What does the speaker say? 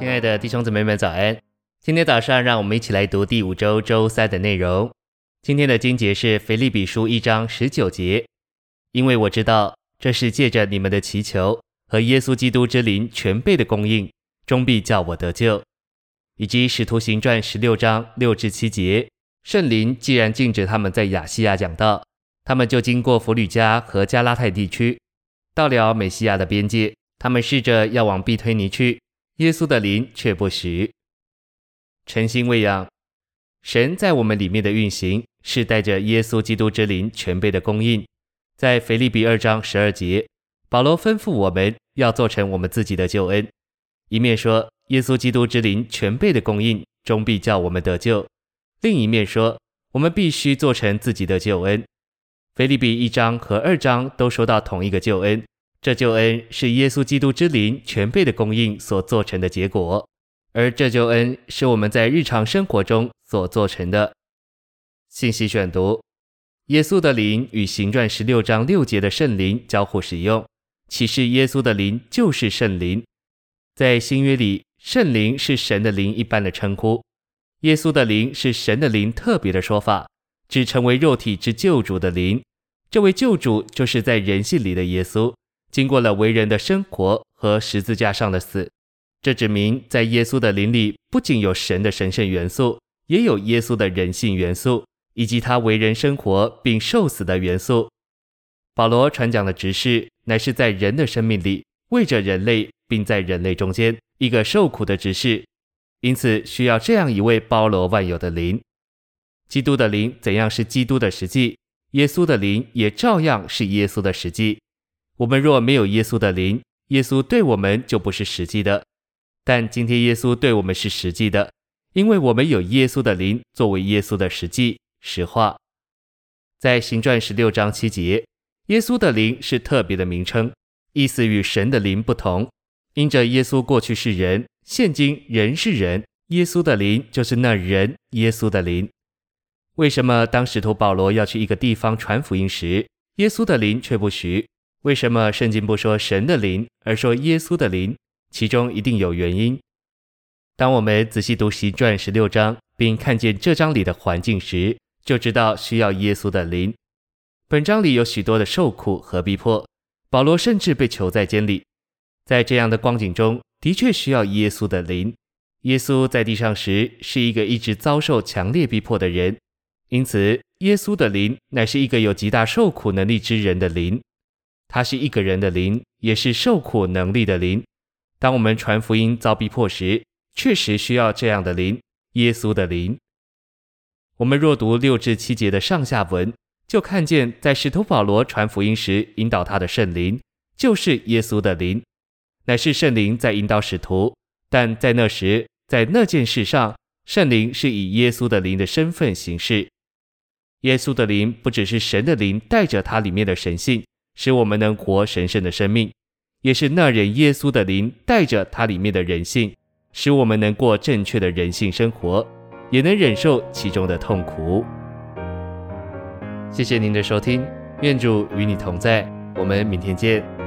亲爱的弟兄姊妹们，早安！今天早上，让我们一起来读第五周周三的内容。今天的经节是腓立比书一章十九节，因为我知道这是借着你们的祈求和耶稣基督之灵全备的供应，终必叫我得救。以及使徒行传十六章六至七节，圣灵既然禁止他们在亚细亚讲道，他们就经过弗吕家和加拉太地区，到了美西亚的边界，他们试着要往庇推尼去。耶稣的灵却不许。诚心喂养，神在我们里面的运行是带着耶稣基督之灵全备的供应。在腓利比二章十二节，保罗吩咐我们要做成我们自己的救恩，一面说耶稣基督之灵全备的供应终必叫我们得救；另一面说我们必须做成自己的救恩。腓利比一章和二章都说到同一个救恩。这救恩是耶稣基督之灵全备的供应所做成的结果，而这救恩是我们在日常生活中所做成的。信息选读：耶稣的灵与行传十六章六节的圣灵交互使用，启示耶稣的灵就是圣灵。在新约里，圣灵是神的灵一般的称呼，耶稣的灵是神的灵特别的说法，指成为肉体之救主的灵。这位救主就是在人性里的耶稣。经过了为人的生活和十字架上的死，这指明在耶稣的灵里不仅有神的神圣元素，也有耶稣的人性元素，以及他为人生活并受死的元素。保罗传讲的职事乃是在人的生命里为着人类，并在人类中间一个受苦的职事，因此需要这样一位包罗万有的灵。基督的灵怎样是基督的实际，耶稣的灵也照样是耶稣的实际。我们若没有耶稣的灵，耶稣对我们就不是实际的。但今天耶稣对我们是实际的，因为我们有耶稣的灵作为耶稣的实际实话。在行传十六章七节，耶稣的灵是特别的名称，意思与神的灵不同。因着耶稣过去是人，现今人是人，耶稣的灵就是那人耶稣的灵。为什么当使徒保罗要去一个地方传福音时，耶稣的灵却不许？为什么圣经不说神的灵，而说耶稣的灵？其中一定有原因。当我们仔细读行传十六章，并看见这章里的环境时，就知道需要耶稣的灵。本章里有许多的受苦和逼迫，保罗甚至被囚在监里。在这样的光景中，的确需要耶稣的灵。耶稣在地上时是一个一直遭受强烈逼迫的人，因此耶稣的灵乃是一个有极大受苦能力之人的灵。他是一个人的灵，也是受苦能力的灵。当我们传福音遭逼迫时，确实需要这样的灵，耶稣的灵。我们若读六至七节的上下文，就看见在使徒保罗传福音时，引导他的圣灵就是耶稣的灵，乃是圣灵在引导使徒。但在那时，在那件事上，圣灵是以耶稣的灵的身份行事。耶稣的灵不只是神的灵带着他里面的神性。使我们能活神圣的生命，也是那人耶稣的灵带着他里面的人性，使我们能过正确的人性生活，也能忍受其中的痛苦。谢谢您的收听，愿主与你同在，我们明天见。